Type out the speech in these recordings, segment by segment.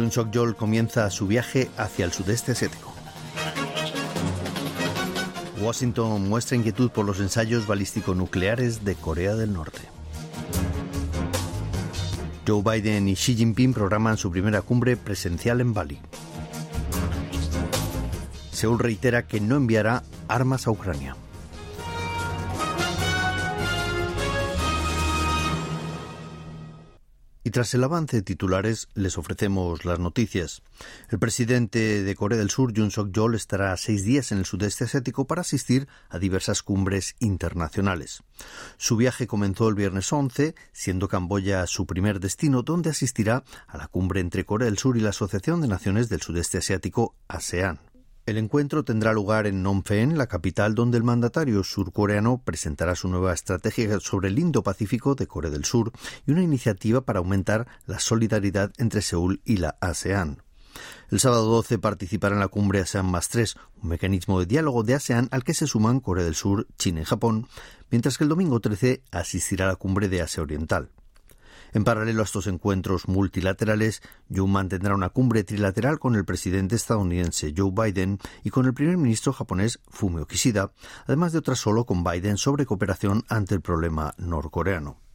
Jun Suk Yeol comienza su viaje hacia el sudeste asiático. Washington muestra inquietud por los ensayos balístico-nucleares de Corea del Norte. Joe Biden y Xi Jinping programan su primera cumbre presencial en Bali. Seúl reitera que no enviará armas a Ucrania. Tras el avance de titulares, les ofrecemos las noticias. El presidente de Corea del Sur, Yoon Suk-yeol, estará seis días en el sudeste asiático para asistir a diversas cumbres internacionales. Su viaje comenzó el viernes 11, siendo Camboya su primer destino, donde asistirá a la cumbre entre Corea del Sur y la Asociación de Naciones del Sudeste Asiático, ASEAN. El encuentro tendrá lugar en Phnom Penh, la capital, donde el mandatario surcoreano presentará su nueva estrategia sobre el Indo-Pacífico de Corea del Sur y una iniciativa para aumentar la solidaridad entre Seúl y la ASEAN. El sábado 12 participará en la cumbre ASEAN más 3, un mecanismo de diálogo de ASEAN al que se suman Corea del Sur, China y Japón, mientras que el domingo 13 asistirá a la cumbre de Asia Oriental. En paralelo a estos encuentros multilaterales, Jun mantendrá una cumbre trilateral con el presidente estadounidense Joe Biden y con el primer ministro japonés Fumio Kishida, además de otra solo con Biden sobre cooperación ante el problema norcoreano.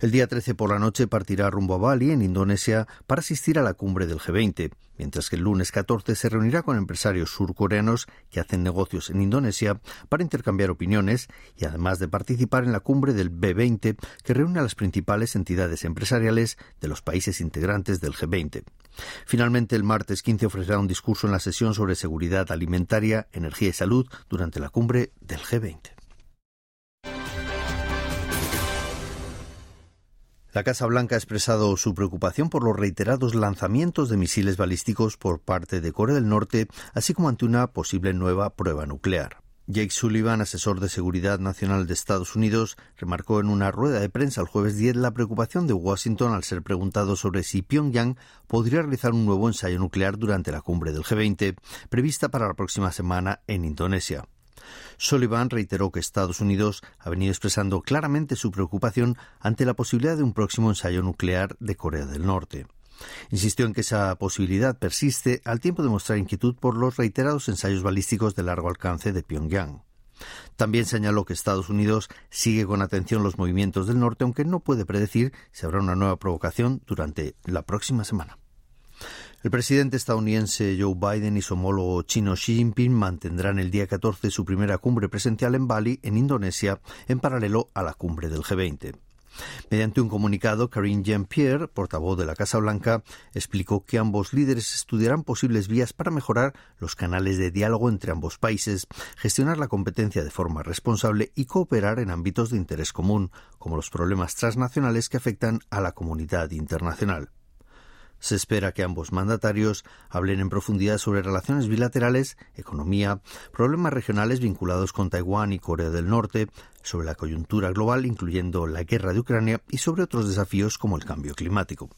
El día 13 por la noche partirá rumbo a Bali, en Indonesia, para asistir a la cumbre del G20, mientras que el lunes 14 se reunirá con empresarios surcoreanos que hacen negocios en Indonesia para intercambiar opiniones y además de participar en la cumbre del B20 que reúne a las principales entidades empresariales de los países integrantes del G20. Finalmente, el martes 15 ofrecerá un discurso en la sesión sobre seguridad alimentaria, energía y salud durante la cumbre del G20. La Casa Blanca ha expresado su preocupación por los reiterados lanzamientos de misiles balísticos por parte de Corea del Norte, así como ante una posible nueva prueba nuclear. Jake Sullivan, asesor de Seguridad Nacional de Estados Unidos, remarcó en una rueda de prensa el jueves 10 la preocupación de Washington al ser preguntado sobre si Pyongyang podría realizar un nuevo ensayo nuclear durante la cumbre del G20, prevista para la próxima semana en Indonesia. Sullivan reiteró que Estados Unidos ha venido expresando claramente su preocupación ante la posibilidad de un próximo ensayo nuclear de Corea del Norte. Insistió en que esa posibilidad persiste al tiempo de mostrar inquietud por los reiterados ensayos balísticos de largo alcance de Pyongyang. También señaló que Estados Unidos sigue con atención los movimientos del norte, aunque no puede predecir si habrá una nueva provocación durante la próxima semana. El presidente estadounidense Joe Biden y su homólogo chino Xi Jinping mantendrán el día 14 su primera cumbre presencial en Bali, en Indonesia, en paralelo a la cumbre del G20. Mediante un comunicado, Karine Jean-Pierre, portavoz de la Casa Blanca, explicó que ambos líderes estudiarán posibles vías para mejorar los canales de diálogo entre ambos países, gestionar la competencia de forma responsable y cooperar en ámbitos de interés común, como los problemas transnacionales que afectan a la comunidad internacional. Se espera que ambos mandatarios hablen en profundidad sobre relaciones bilaterales, economía, problemas regionales vinculados con Taiwán y Corea del Norte, sobre la coyuntura global, incluyendo la guerra de Ucrania, y sobre otros desafíos como el cambio climático.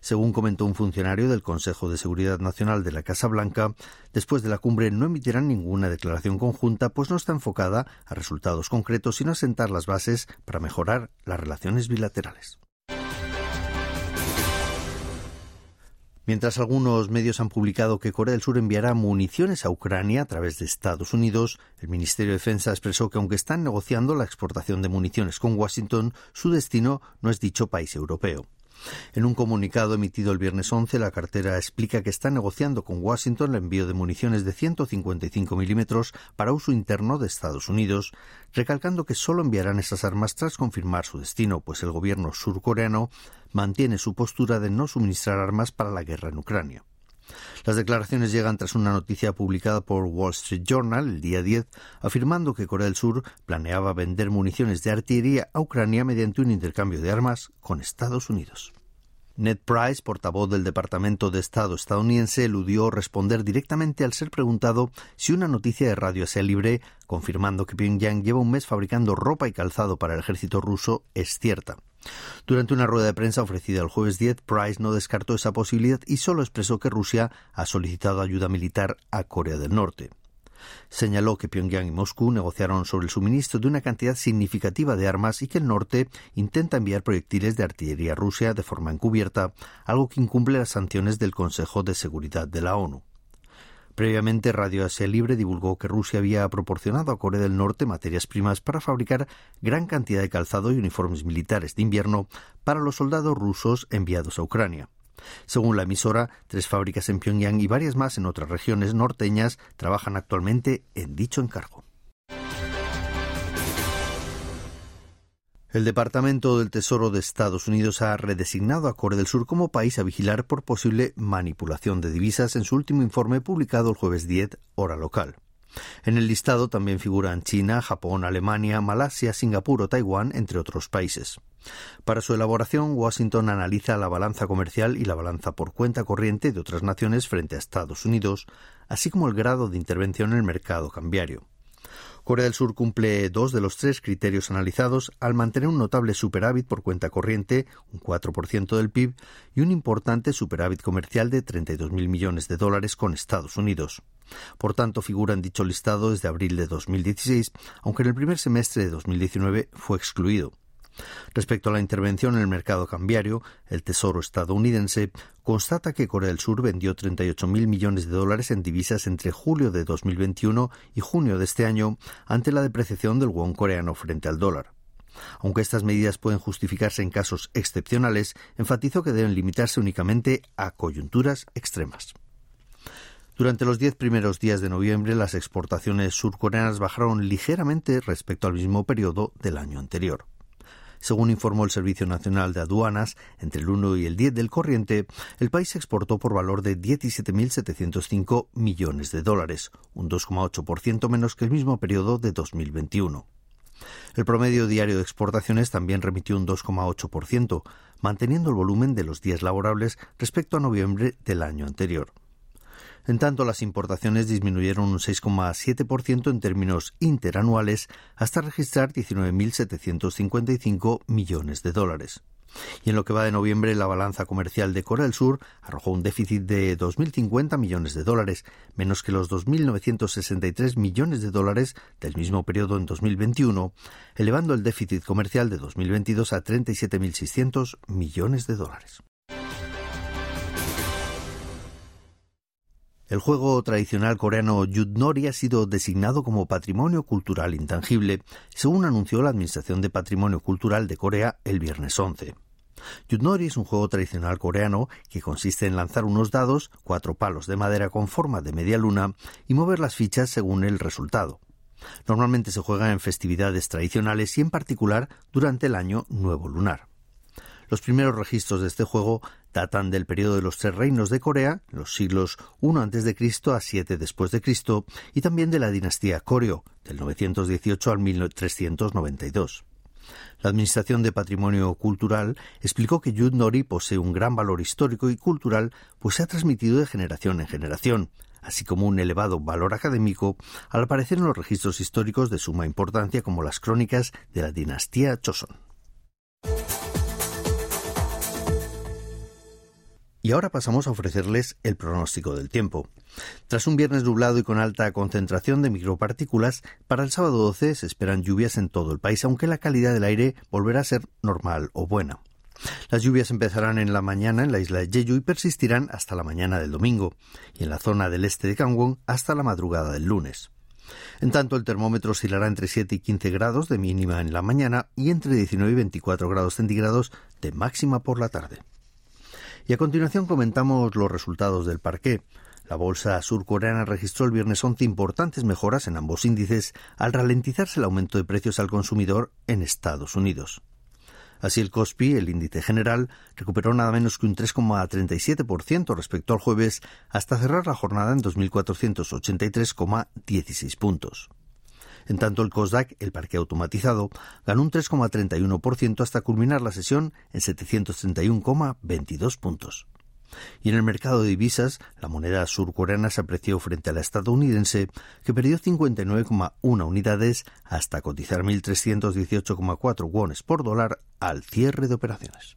Según comentó un funcionario del Consejo de Seguridad Nacional de la Casa Blanca, después de la cumbre no emitirán ninguna declaración conjunta, pues no está enfocada a resultados concretos, sino a sentar las bases para mejorar las relaciones bilaterales. Mientras algunos medios han publicado que Corea del Sur enviará municiones a Ucrania a través de Estados Unidos, el Ministerio de Defensa expresó que aunque están negociando la exportación de municiones con Washington, su destino no es dicho país europeo. En un comunicado emitido el viernes 11, la cartera explica que está negociando con Washington el envío de municiones de 155 milímetros para uso interno de Estados Unidos, recalcando que solo enviarán esas armas tras confirmar su destino, pues el gobierno surcoreano mantiene su postura de no suministrar armas para la guerra en Ucrania. Las declaraciones llegan tras una noticia publicada por Wall Street Journal el día 10, afirmando que Corea del Sur planeaba vender municiones de artillería a Ucrania mediante un intercambio de armas con Estados Unidos. Ned Price, portavoz del Departamento de Estado estadounidense, eludió responder directamente al ser preguntado si una noticia de Radio Asia Libre, confirmando que Pyongyang lleva un mes fabricando ropa y calzado para el ejército ruso, es cierta. Durante una rueda de prensa ofrecida el jueves 10, Price no descartó esa posibilidad y solo expresó que Rusia ha solicitado ayuda militar a Corea del Norte. Señaló que Pyongyang y Moscú negociaron sobre el suministro de una cantidad significativa de armas y que el norte intenta enviar proyectiles de artillería a Rusia de forma encubierta, algo que incumple las sanciones del Consejo de Seguridad de la ONU. Previamente, Radio Asia Libre divulgó que Rusia había proporcionado a Corea del Norte materias primas para fabricar gran cantidad de calzado y uniformes militares de invierno para los soldados rusos enviados a Ucrania. Según la emisora, tres fábricas en Pyongyang y varias más en otras regiones norteñas trabajan actualmente en dicho encargo. El Departamento del Tesoro de Estados Unidos ha redesignado a Corea del Sur como país a vigilar por posible manipulación de divisas en su último informe publicado el jueves 10, hora local. En el listado también figuran China, Japón, Alemania, Malasia, Singapur o Taiwán, entre otros países. Para su elaboración, Washington analiza la balanza comercial y la balanza por cuenta corriente de otras naciones frente a Estados Unidos, así como el grado de intervención en el mercado cambiario. Corea del Sur cumple dos de los tres criterios analizados al mantener un notable superávit por cuenta corriente, un 4% del PIB, y un importante superávit comercial de 32.000 millones de dólares con Estados Unidos. Por tanto, figura en dicho listado desde abril de 2016, aunque en el primer semestre de 2019 fue excluido. Respecto a la intervención en el mercado cambiario, el Tesoro estadounidense constata que Corea del Sur vendió 38.000 millones de dólares en divisas entre julio de 2021 y junio de este año ante la depreciación del won coreano frente al dólar. Aunque estas medidas pueden justificarse en casos excepcionales, enfatizó que deben limitarse únicamente a coyunturas extremas. Durante los diez primeros días de noviembre, las exportaciones surcoreanas bajaron ligeramente respecto al mismo periodo del año anterior. Según informó el Servicio Nacional de Aduanas, entre el 1 y el 10 del corriente, el país exportó por valor de 17.705 millones de dólares, un 2,8% menos que el mismo periodo de 2021. El promedio diario de exportaciones también remitió un 2,8%, manteniendo el volumen de los días laborables respecto a noviembre del año anterior. En tanto, las importaciones disminuyeron un 6,7% en términos interanuales hasta registrar 19.755 millones de dólares. Y en lo que va de noviembre, la balanza comercial de Corea del Sur arrojó un déficit de 2.050 millones de dólares, menos que los 2.963 millones de dólares del mismo periodo en 2021, elevando el déficit comercial de 2022 a 37.600 millones de dólares. El juego tradicional coreano Yutnori ha sido designado como Patrimonio Cultural Intangible, según anunció la Administración de Patrimonio Cultural de Corea el viernes 11. Yutnori es un juego tradicional coreano que consiste en lanzar unos dados, cuatro palos de madera con forma de media luna, y mover las fichas según el resultado. Normalmente se juega en festividades tradicionales y en particular durante el año nuevo lunar. Los primeros registros de este juego datan del periodo de los tres reinos de Corea, los siglos I a.C. a 7 después de Cristo, y también de la dinastía Koryo, del 918 al 1392. La Administración de Patrimonio Cultural explicó que Yud Nori posee un gran valor histórico y cultural, pues se ha transmitido de generación en generación, así como un elevado valor académico al aparecer en los registros históricos de suma importancia como las crónicas de la dinastía Choson. Y ahora pasamos a ofrecerles el pronóstico del tiempo. Tras un viernes nublado y con alta concentración de micropartículas, para el sábado 12 se esperan lluvias en todo el país, aunque la calidad del aire volverá a ser normal o buena. Las lluvias empezarán en la mañana en la isla de Jeju y persistirán hasta la mañana del domingo, y en la zona del este de Gangwon hasta la madrugada del lunes. En tanto, el termómetro oscilará entre 7 y 15 grados de mínima en la mañana y entre 19 y 24 grados centígrados de máxima por la tarde. Y a continuación comentamos los resultados del parqué. La bolsa surcoreana registró el viernes 11 importantes mejoras en ambos índices al ralentizarse el aumento de precios al consumidor en Estados Unidos. Así el COSPI, el índice general, recuperó nada menos que un 3,37% respecto al jueves hasta cerrar la jornada en 2.483,16 puntos. En tanto, el COSDAC, el parque automatizado, ganó un 3,31% hasta culminar la sesión en 731,22 puntos. Y en el mercado de divisas, la moneda surcoreana se apreció frente a la estadounidense, que perdió 59,1 unidades hasta cotizar 1.318,4 wones por dólar al cierre de operaciones.